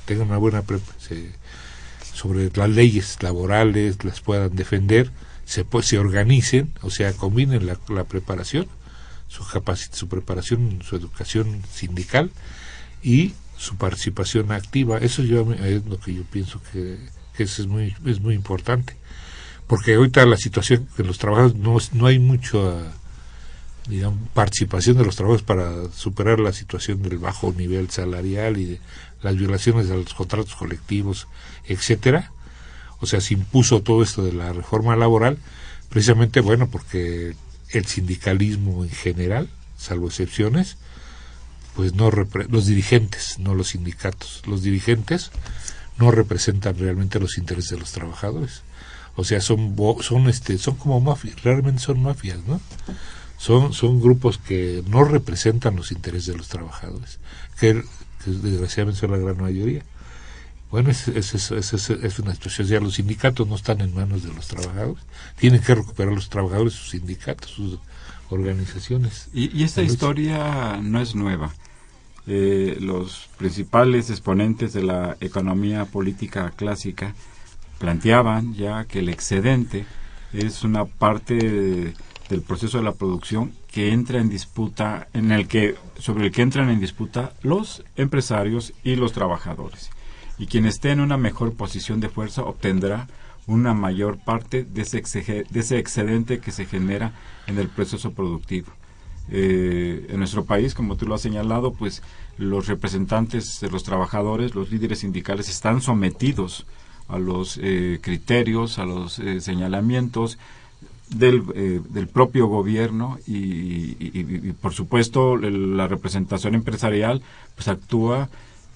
tengan una buena se, sobre las leyes laborales, las puedan defender, se, se organicen, o sea, combinen la, la preparación, su, su preparación, su educación sindical y su participación activa. Eso yo, es lo que yo pienso que, eso es muy, es muy importante. Porque ahorita la situación de los trabajadores no, no hay mucha participación de los trabajadores para superar la situación del bajo nivel salarial y de las violaciones de los contratos colectivos, etcétera. O sea, se impuso todo esto de la reforma laboral, precisamente, bueno, porque el sindicalismo en general, salvo excepciones, pues no los dirigentes, no los sindicatos, los dirigentes no representan realmente los intereses de los trabajadores. O sea, son son este son como mafias, realmente son mafias, ¿no? Son son grupos que no representan los intereses de los trabajadores, que, desgraciadamente son la gran mayoría. Bueno, es, es, es, es, una situación. Ya los sindicatos no están en manos de los trabajadores. Tienen que recuperar los trabajadores sus sindicatos, sus organizaciones. Y, y esta historia no es nueva. Eh, los principales exponentes de la economía política clásica planteaban ya que el excedente es una parte del proceso de la producción que entra en disputa en el que sobre el que entran en disputa los empresarios y los trabajadores. Y quien esté en una mejor posición de fuerza obtendrá una mayor parte de ese, de ese excedente que se genera en el proceso productivo. Eh, en nuestro país, como tú lo has señalado, pues los representantes de los trabajadores, los líderes sindicales están sometidos a los eh, criterios, a los eh, señalamientos del, del, propio gobierno y, por supuesto la representación empresarial pues actúa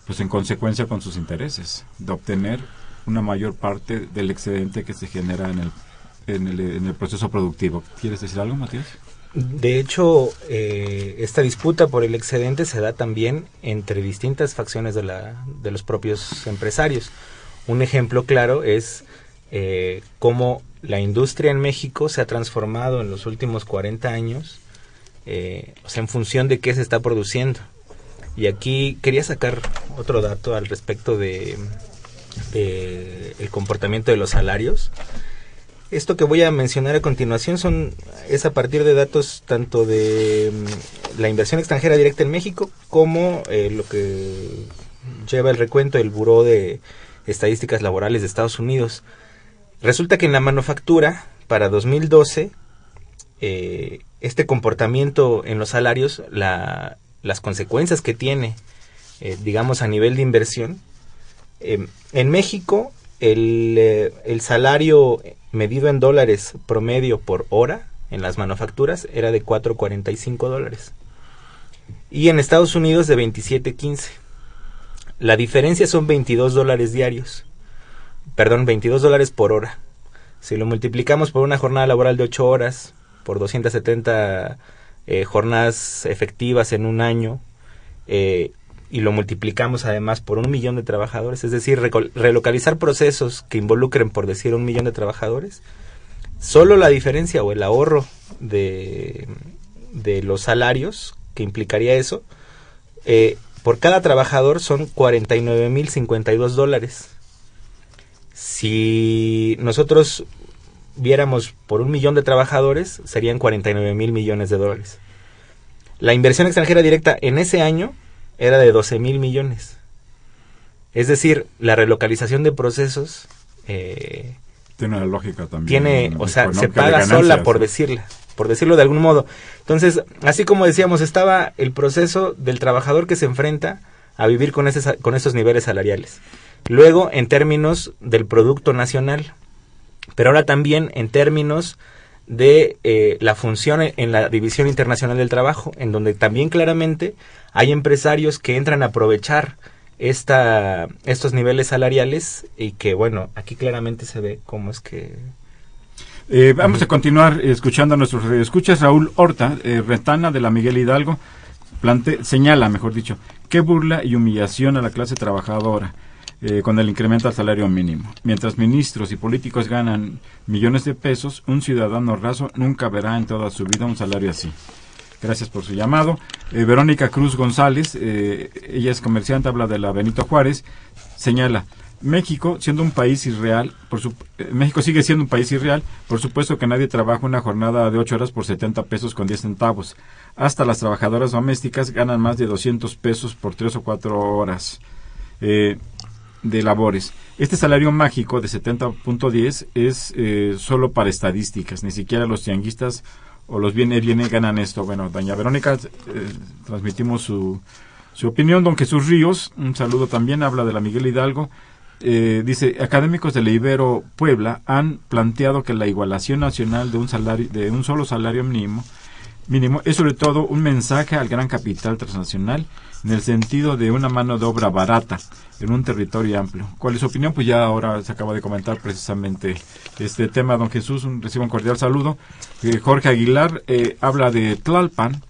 pues en consecuencia con sus intereses de obtener una mayor parte del excedente que se genera en el, en el, en el proceso productivo. ¿Quieres decir algo, Matías? De hecho, eh, esta disputa por el excedente se da también entre distintas facciones de, la, de los propios empresarios. Un ejemplo claro es eh, cómo la industria en México se ha transformado en los últimos 40 años, eh, o sea, en función de qué se está produciendo. Y aquí quería sacar otro dato al respecto de, el comportamiento de los salarios. Esto que voy a mencionar a continuación son es a partir de datos tanto de mm, la inversión extranjera directa en México como eh, lo que lleva el recuento del Buró de Estadísticas Laborales de Estados Unidos. Resulta que en la manufactura para 2012 eh, este comportamiento en los salarios, la, las consecuencias que tiene, eh, digamos a nivel de inversión, en México el, el salario medido en dólares promedio por hora en las manufacturas era de 4.45 dólares. Y en Estados Unidos de 27.15. La diferencia son 22 dólares diarios. Perdón, 22 dólares por hora. Si lo multiplicamos por una jornada laboral de 8 horas, por 270 eh, jornadas efectivas en un año, eh, y lo multiplicamos además por un millón de trabajadores, es decir, relocalizar procesos que involucren, por decir, un millón de trabajadores, solo la diferencia o el ahorro de, los salarios que implicaría eso, eh, por cada trabajador son 49.052 dólares. Si nosotros viéramos por un millón de trabajadores, serían 49 mil millones de dólares. La inversión extranjera directa en ese año era de 12 mil millones. Es decir, la relocalización de procesos... Eh, tiene una lógica también. Tiene, o sea, se paga sola por decirla, por decirlo de algún modo. Entonces, así como decíamos, estaba el proceso del trabajador que se enfrenta a vivir con, ese, con esos niveles salariales. Luego, en términos del Producto Nacional, pero ahora también en términos de eh, la función en la División Internacional del Trabajo, en donde también claramente hay empresarios que entran a aprovechar esta, estos niveles salariales y que, bueno, aquí claramente se ve cómo es que... Eh, vamos a continuar escuchando a nuestros escuchas. Raúl Horta, eh, Retana de la Miguel Hidalgo, plante, señala, mejor dicho, qué burla y humillación a la clase trabajadora eh, con el incremento al salario mínimo. Mientras ministros y políticos ganan millones de pesos, un ciudadano raso nunca verá en toda su vida un salario así. Gracias por su llamado. Eh, Verónica Cruz González, eh, ella es comerciante, habla de la Benito Juárez, señala, México, siendo un país irreal, por su, México sigue siendo un país irreal, por supuesto que nadie trabaja una jornada de 8 horas por 70 pesos con 10 centavos. Hasta las trabajadoras domésticas ganan más de 200 pesos por 3 o 4 horas. Eh, de labores. Este salario mágico de 70.10 es eh, solo para estadísticas, ni siquiera los tianguistas o los bienes viene ganan esto. Bueno, doña Verónica, eh, transmitimos su, su opinión. Don Jesús Ríos, un saludo también, habla de la Miguel Hidalgo. Eh, dice, académicos de la Ibero Puebla han planteado que la igualación nacional de un salario, de un solo salario mínimo, mínimo es sobre todo un mensaje al gran capital transnacional en el sentido de una mano de obra barata en un territorio amplio. ¿Cuál es su opinión? Pues ya ahora se acaba de comentar precisamente este tema. Don Jesús, un, recibo un cordial saludo. Eh, Jorge Aguilar eh, habla de Tlalpan.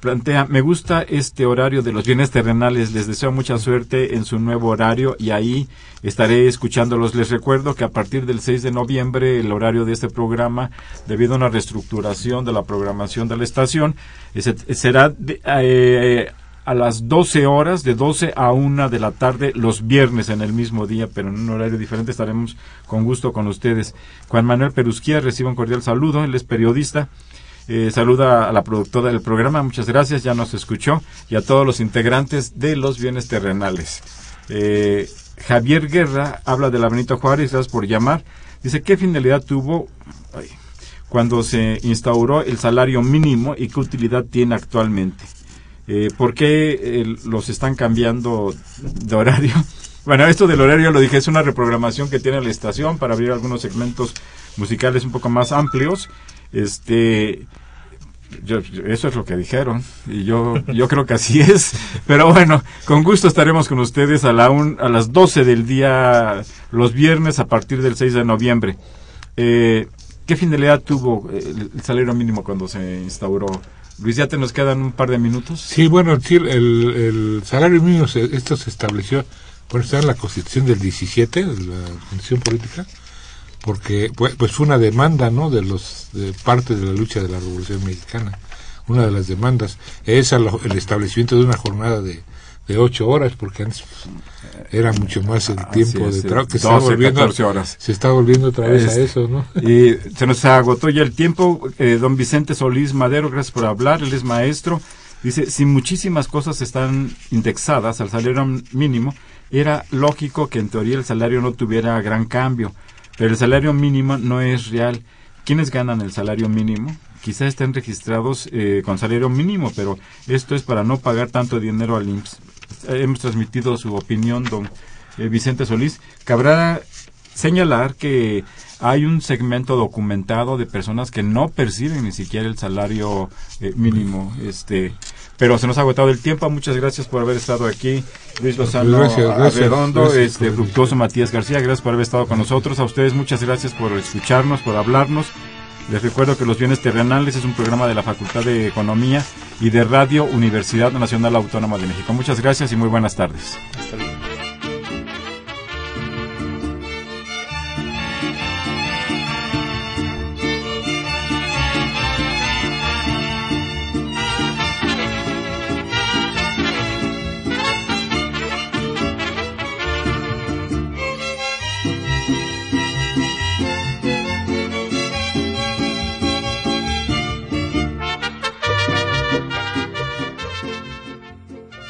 Plantea, me gusta este horario de los bienes terrenales, les deseo mucha suerte en su nuevo horario y ahí estaré escuchándolos. Les recuerdo que a partir del 6 de noviembre el horario de este programa, debido a una reestructuración de la programación de la estación, será de, eh, a las 12 horas, de 12 a 1 de la tarde, los viernes en el mismo día, pero en un horario diferente. Estaremos con gusto con ustedes. Juan Manuel Perusquía recibe un cordial saludo, él es periodista. Eh, saluda a la productora del programa, muchas gracias, ya nos escuchó, y a todos los integrantes de los bienes terrenales. Eh, Javier Guerra habla de la Benito Juárez, gracias por llamar. Dice, ¿qué finalidad tuvo cuando se instauró el salario mínimo y qué utilidad tiene actualmente? Eh, ¿Por qué eh, los están cambiando de horario? [LAUGHS] Bueno, esto del horario lo dije, es una reprogramación que tiene la estación para abrir algunos segmentos musicales un poco más amplios. Este, eso es lo que dijeron y yo yo creo que así [LAUGHS] es pero bueno con gusto estaremos con ustedes a la a las 12 del día los viernes a partir del 6 de noviembre eh, qué finalidad tuvo el, el salario mínimo cuando se instauró Luis, ya te nos quedan un par de minutos. Sí, bueno, el, salario mínimo, esto se estableció, bueno, está en la Constitución del 17, de la Constitución Política, porque pues, pues, fue una demanda, ¿no?, de los de parte de la lucha de la Revolución Mexicana. Una de las demandas es el establecimiento de una jornada de, de ocho horas, porque antes era mucho más el tiempo de trabajo que se está volviendo horas. se está volviendo otra vez a eso no y se nos agotó ya el tiempo. Eh, don Vicente Solís Madero gracias por hablar él es maestro. Dice si muchísimas cosas están indexadas al salario mínimo era lógico que en teoría el salario no tuviera gran cambio pero el salario mínimo no es real. Quiénes ganan el salario mínimo quizá estén registrados eh, con salario mínimo, pero esto es para no pagar tanto dinero al IMSS hemos transmitido su opinión, don eh, Vicente Solís. Cabrá señalar que hay un segmento documentado de personas que no perciben ni siquiera el salario eh, mínimo. Este, pero se nos ha agotado el tiempo. Muchas gracias por haber estado aquí. Luis Lozano gracias, Redondo, este, Fructuoso Matías García, gracias por haber estado con nosotros. A ustedes muchas gracias por escucharnos, por hablarnos. Les recuerdo que Los Bienes Terrenales es un programa de la Facultad de Economía y de Radio Universidad Nacional Autónoma de México. Muchas gracias y muy buenas tardes.